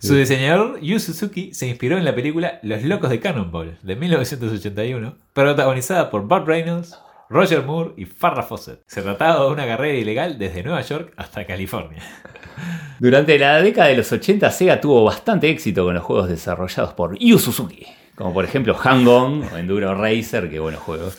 Su diseñador, Yu Suzuki, se inspiró en la película Los Locos de Cannonball de 1981, protagonizada por Burt Reynolds, Roger Moore y Farrah Fawcett. Se trataba de una carrera ilegal desde Nueva York hasta California. Durante la década de los 80, Sega tuvo bastante éxito con los juegos desarrollados por Yu Suzuki, como por ejemplo Hang-On o Enduro Racer, que buenos juegos,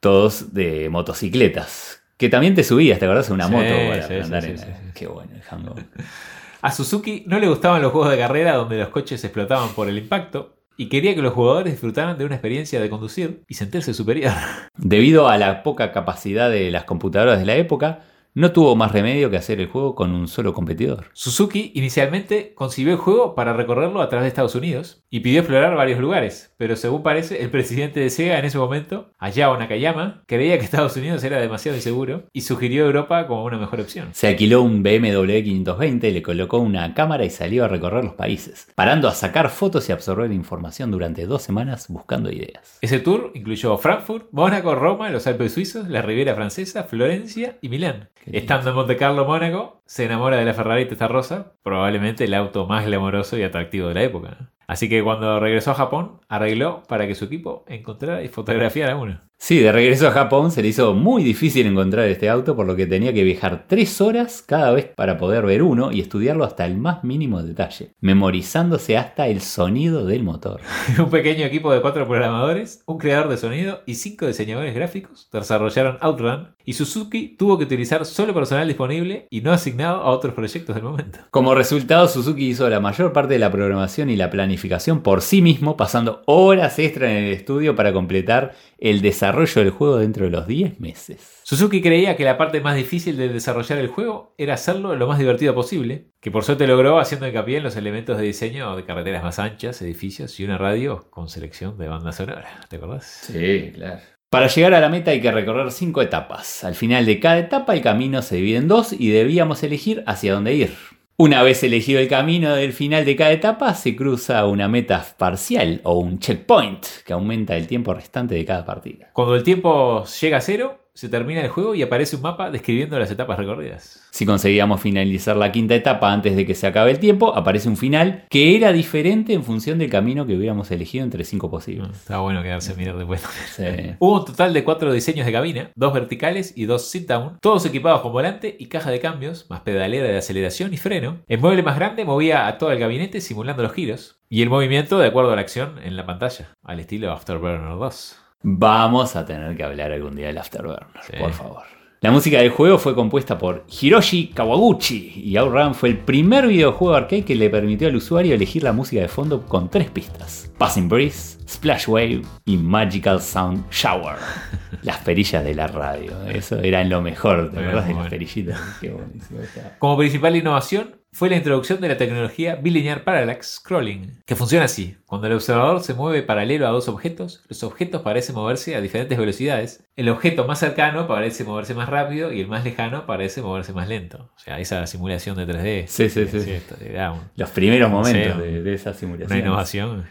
todos de motocicletas. Que también te subías, ¿te acordás? Una Sí, moto para sí, andar sí, en. Qué bueno el Hang-On. A Suzuki no le gustaban los juegos de carrera donde los coches explotaban por el impacto y quería que los jugadores disfrutaran de una experiencia de conducir y sentirse superior. Debido a la poca capacidad de las computadoras de la época, no tuvo más remedio que hacer el juego con un solo competidor. Suzuki inicialmente concibió el juego para recorrerlo a través de Estados Unidos y pidió explorar varios lugares, pero según parece, el presidente de Sega en ese momento, Hayao Nakayama, creía que Estados Unidos era demasiado inseguro y sugirió Europa como una mejor opción. Se alquiló un BMW 520, le colocó una cámara y salió a recorrer los países, parando a sacar fotos y absorber información durante dos semanas buscando ideas. Ese tour incluyó Frankfurt, Mónaco, Roma, los Alpes suizos, la Riviera Francesa, Florencia y Milán. Estando en Monte Carlo, Mónaco, se enamora de la Ferrari Rosa, probablemente el auto más glamoroso y atractivo de la época. Así que cuando regresó a Japón, arregló para que su equipo encontrara y fotografiara uno. Sí, de regreso a Japón se le hizo muy difícil encontrar este auto, por lo que tenía que viajar tres horas cada vez para poder ver uno y estudiarlo hasta el más mínimo detalle, memorizándose hasta el sonido del motor. Un pequeño equipo de cuatro programadores, un creador de sonido y cinco diseñadores gráficos desarrollaron Outrun y Suzuki tuvo que utilizar solo personal disponible y no asignado a otros proyectos del momento. Como resultado, Suzuki hizo la mayor parte de la programación y la planificación por sí mismo, pasando horas extra en el estudio para completar el desarrollo del juego dentro de los 10 meses. Suzuki creía que la parte más difícil de desarrollar el juego era hacerlo lo más divertido posible, que por suerte logró haciendo hincapié en los elementos de diseño de carreteras más anchas, edificios y una radio con selección de banda sonora. ¿Te acordás? Sí, claro. Para llegar a la meta hay que recorrer cinco etapas. Al final de cada etapa el camino se divide en dos y debíamos elegir hacia dónde ir. Una vez elegido el camino del final de cada etapa, se cruza una meta parcial o un checkpoint que aumenta el tiempo restante de cada partida. Cuando el tiempo llega a cero, se termina el juego y aparece un mapa describiendo las etapas recorridas. Si conseguíamos finalizar la quinta etapa antes de que se acabe el tiempo, aparece un final que era diferente en función del camino que hubiéramos elegido entre cinco posibles. Estaba bueno quedarse a mirar después. Sí. Hubo un total de cuatro diseños de cabina, dos verticales y dos sit-down, todos equipados con volante y caja de cambios, más pedalera de aceleración y freno. El mueble más grande movía a todo el gabinete simulando los giros, y el movimiento de acuerdo a la acción en la pantalla, al estilo Afterburner 2. Vamos a tener que hablar algún día del Afterburner, Sí. por favor. La música del juego fue compuesta por Hiroshi Kawaguchi y Outrun fue el primer videojuego arcade que le permitió al usuario elegir la música de fondo con tres pistas: Passing Breeze, Splash Wave y Magical Sound Shower. Las perillas de la radio, eso era lo mejor, ¿te acuerdas de las perillitas? Qué buenísimo. Como principal innovación fue la introducción de la tecnología bilinear parallax scrolling, que funciona así. Cuando el observador se mueve paralelo a dos objetos, los objetos parecen moverse a diferentes velocidades. El objeto más cercano parece moverse más rápido y el más lejano parece moverse más lento. O sea, esa simulación de 3D. Sí, sí, sí. esto era un- Los primeros momentos de, de esa una simulación. innovación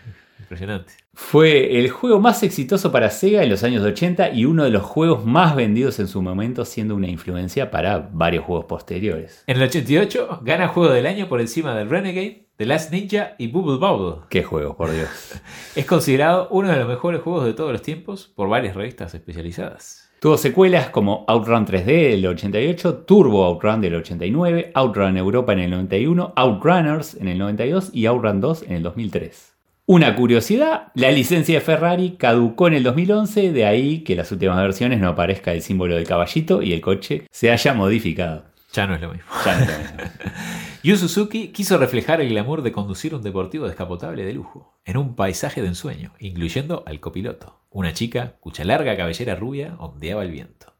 impresionante. Fue el juego más exitoso para Sega en los años 80 y uno de los juegos más vendidos en su momento, siendo una influencia para varios juegos posteriores. En el 88 gana Juego del Año por encima del Renegade, The Last Ninja y Bubble Bobble. ¿Qué juegos, por Dios? Es considerado uno de los mejores juegos de todos los tiempos por varias revistas especializadas. Tuvo secuelas como Outrun 3D del 88, Turbo Outrun del 89, Outrun Europa en el 91, Outrunners en el 92 y Outrun 2 en el 2003. Una curiosidad, la licencia de Ferrari caducó en el 2011, de ahí que en las últimas versiones no aparezca el símbolo del caballito y el coche se haya modificado. Ya no es lo mismo. Ya no es lo mismo. Yu Suzuki quiso reflejar el glamour de conducir un deportivo descapotable de lujo, en un paisaje de ensueño, incluyendo al copiloto, una chica cuya larga cabellera rubia ondeaba el viento.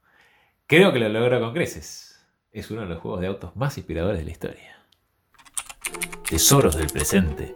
Creo que lo logró con creces. Es uno de los juegos de autos más inspiradores de la historia. Tesoros del presente.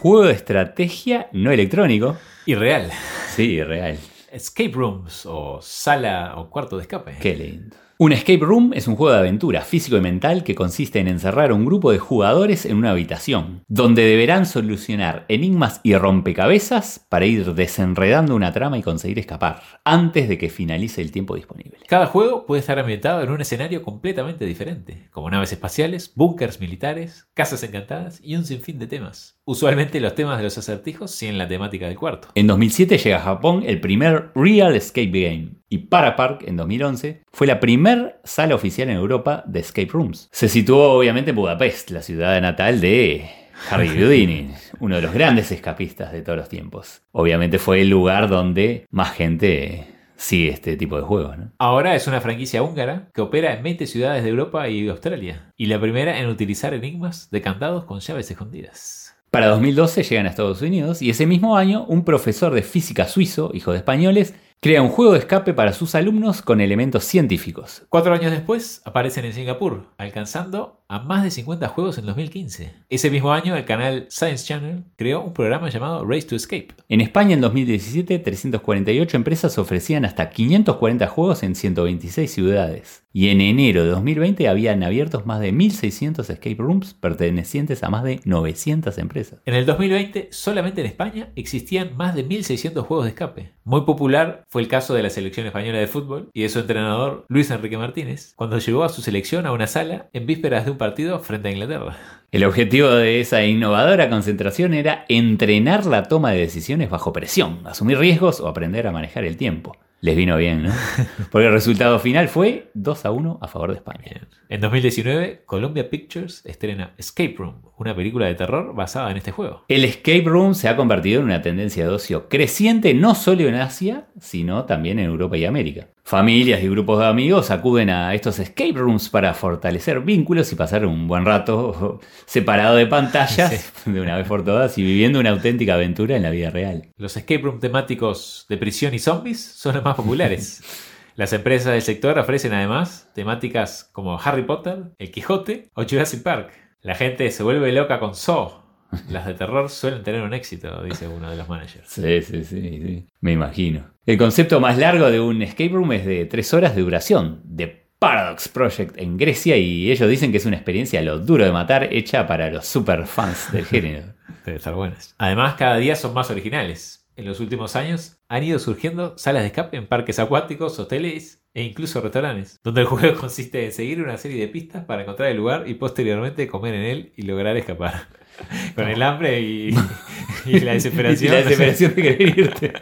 Juego de estrategia no electrónico. Y real. Sí, real. Escape rooms o sala o cuarto de escape. Qué lindo. Un escape room es un juego de aventura físico y mental que consiste en encerrar a un grupo de jugadores en una habitación, donde deberán solucionar enigmas y rompecabezas para ir desenredando una trama y conseguir escapar, antes de que finalice el tiempo disponible. Cada juego puede estar ambientado en un escenario completamente diferente, como naves espaciales, búnkers militares, casas encantadas y un sinfín de temas. Usualmente los temas de los acertijos siguen la temática del cuarto. En 2007 llega a Japón el primer Real Escape Game y Parapark en 2011 fue la primer sala oficial en Europa de escape rooms. Se situó obviamente en Budapest, la ciudad natal de Harry Houdini, uno de los grandes escapistas de todos los tiempos. Obviamente fue el lugar donde más gente sigue este tipo de juegos. ¿no? Ahora es una franquicia húngara que opera en 20 ciudades de Europa y Australia, y la primera en utilizar enigmas de candados con llaves escondidas. Para 2012 llegan a Estados Unidos y ese mismo año un profesor de física suizo, hijo de españoles, crea un juego de escape para sus alumnos con elementos científicos. Cuatro años después aparecen en Singapur, alcanzando a más de 50 juegos en 2015. Ese mismo año el canal Science Channel creó un programa llamado Race to Escape. En España en 2017 348 empresas ofrecían hasta 540 juegos en 126 ciudades. Y en enero de 2020 habían abiertos más de 1.600 escape rooms pertenecientes a más de 900 empresas. En el 2020, solamente en España existían más de 1.600 juegos de escape. Muy popular fue el caso de la selección española de fútbol y de su entrenador Luis Enrique Martínez, cuando llevó a su selección a una sala en vísperas de un partido frente a Inglaterra. El objetivo de esa innovadora concentración era entrenar la toma de decisiones bajo presión, asumir riesgos o aprender a manejar el tiempo. Les vino bien, ¿no? Porque el resultado final fue 2 a 1 a favor de España. En 2019, Columbia Pictures estrena Escape Room, una película de terror basada en este juego. El escape room se ha convertido en una tendencia de ocio creciente no solo en Asia, sino también en Europa y América. Familias y grupos de amigos acuden a estos escape rooms para fortalecer vínculos y pasar un buen rato separado de pantallas de una vez por todas y viviendo una auténtica aventura en la vida real. Los escape room temáticos de prisión y zombies son los más populares. Las empresas del sector ofrecen además temáticas como Harry Potter, El Quijote o Jurassic Park. La gente se vuelve loca con Saw. Las de terror suelen tener un éxito, dice uno de los managers. Sí, sí, sí, sí. Me imagino. El concepto más largo de un escape room es de tres horas de duración, de Paradox Project en Grecia, y ellos dicen que es una experiencia lo duro de matar hecha para los super fans del género. Debe estar buenas. Además, cada día son más originales. En los últimos años han ido surgiendo salas de escape en parques acuáticos, hoteles e incluso restaurantes, donde el juego consiste en seguir una serie de pistas para encontrar el lugar y posteriormente comer en él y lograr escapar. Con el hambre y, y la desesperación. Y la desesperación de querer irte.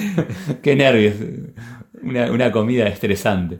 Qué nervios. Una, una, comida estresante.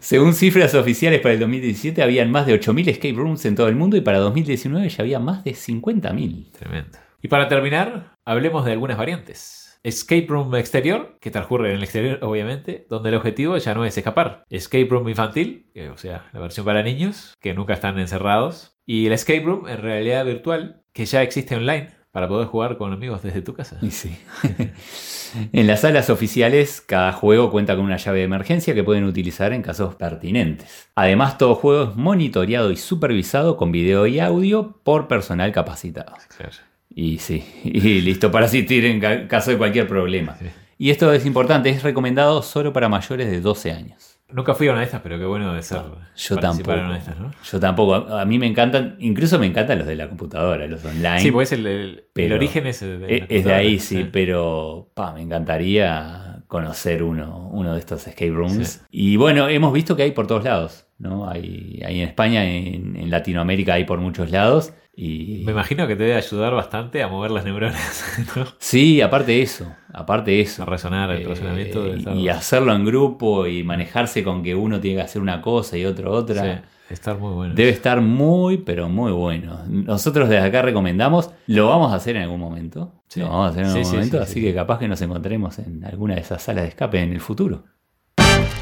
Según cifras oficiales para el 2017, habían más de 8.000 escape rooms en todo el mundo y para 2019 ya había más de 50.000. Tremendo. Y para terminar, hablemos de algunas variantes. Escape Room exterior, que transcurre en el exterior obviamente, donde el objetivo ya no es escapar. Escape Room infantil, que, o sea, la versión para niños, que nunca están encerrados. Y el Escape Room en realidad virtual, que ya existe online para poder jugar con amigos desde tu casa. Y sí. en las salas oficiales, cada juego cuenta con una llave de emergencia que pueden utilizar en casos pertinentes. Además, todo juego es monitoreado y supervisado con video y audio por personal capacitado. Claro. Y sí, y listo para asistir en caso de cualquier problema. Sí. Y esto es importante, es recomendado solo para mayores de 12 años. Nunca fui a una de estas, pero qué bueno de ser. Yo participar tampoco. en una de estas, ¿no? Yo tampoco. A, mí me encantan, incluso me encantan los de la computadora, los online. Sí, pues el, el, origen es de, es, es de ahí, sí, pero pa, me encantaría conocer uno, uno de estos escape rooms. Sí. Y bueno, hemos visto que hay por todos lados, ¿no? Hay, hay en España, en, en Latinoamérica hay por muchos lados. Y Me imagino que te debe ayudar bastante a mover las neuronas, ¿no? sí, aparte de eso, aparte de eso. A resonar el Eh, razonamiento. debe estar- y hacerlo en grupo y manejarse con que uno tiene que hacer una cosa y otro otra. Sí, estar muy bueno. Debe estar muy, pero muy bueno. Nosotros desde acá recomendamos, lo vamos a hacer en algún momento. Sí. Lo vamos a hacer en algún sí, momento, sí, así sí. que capaz que nos encontremos en alguna de esas salas de escape en el futuro.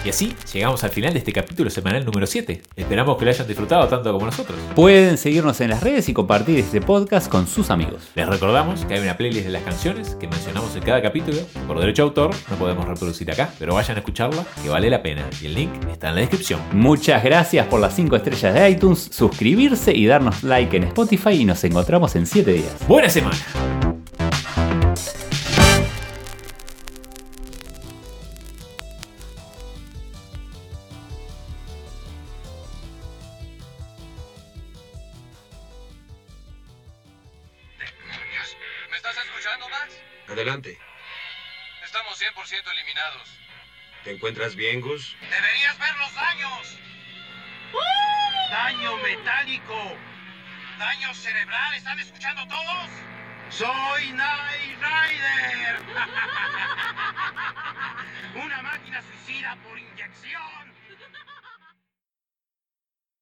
Y así llegamos al final de este capítulo semanal número 7. Esperamos que lo hayan disfrutado tanto como nosotros. Pueden seguirnos en las redes y compartir este podcast con sus amigos. Les recordamos que hay una playlist de las canciones que mencionamos en cada capítulo. Por derecho de autor no podemos reproducir acá, pero vayan a escucharla, que vale la pena. Y el link está en la descripción. Muchas gracias por las 5 estrellas de iTunes, suscribirse y darnos like en Spotify y nos encontramos en 7 días. ¡Buena semana! Adelante. Estamos 100% eliminados. ¿Te encuentras bien, Gus? ¡Deberías ver los daños! ¡Daño metálico! ¡Daño cerebral! ¿Están escuchando todos? ¡Soy Night Rider! ¡Una máquina suicida por inyección!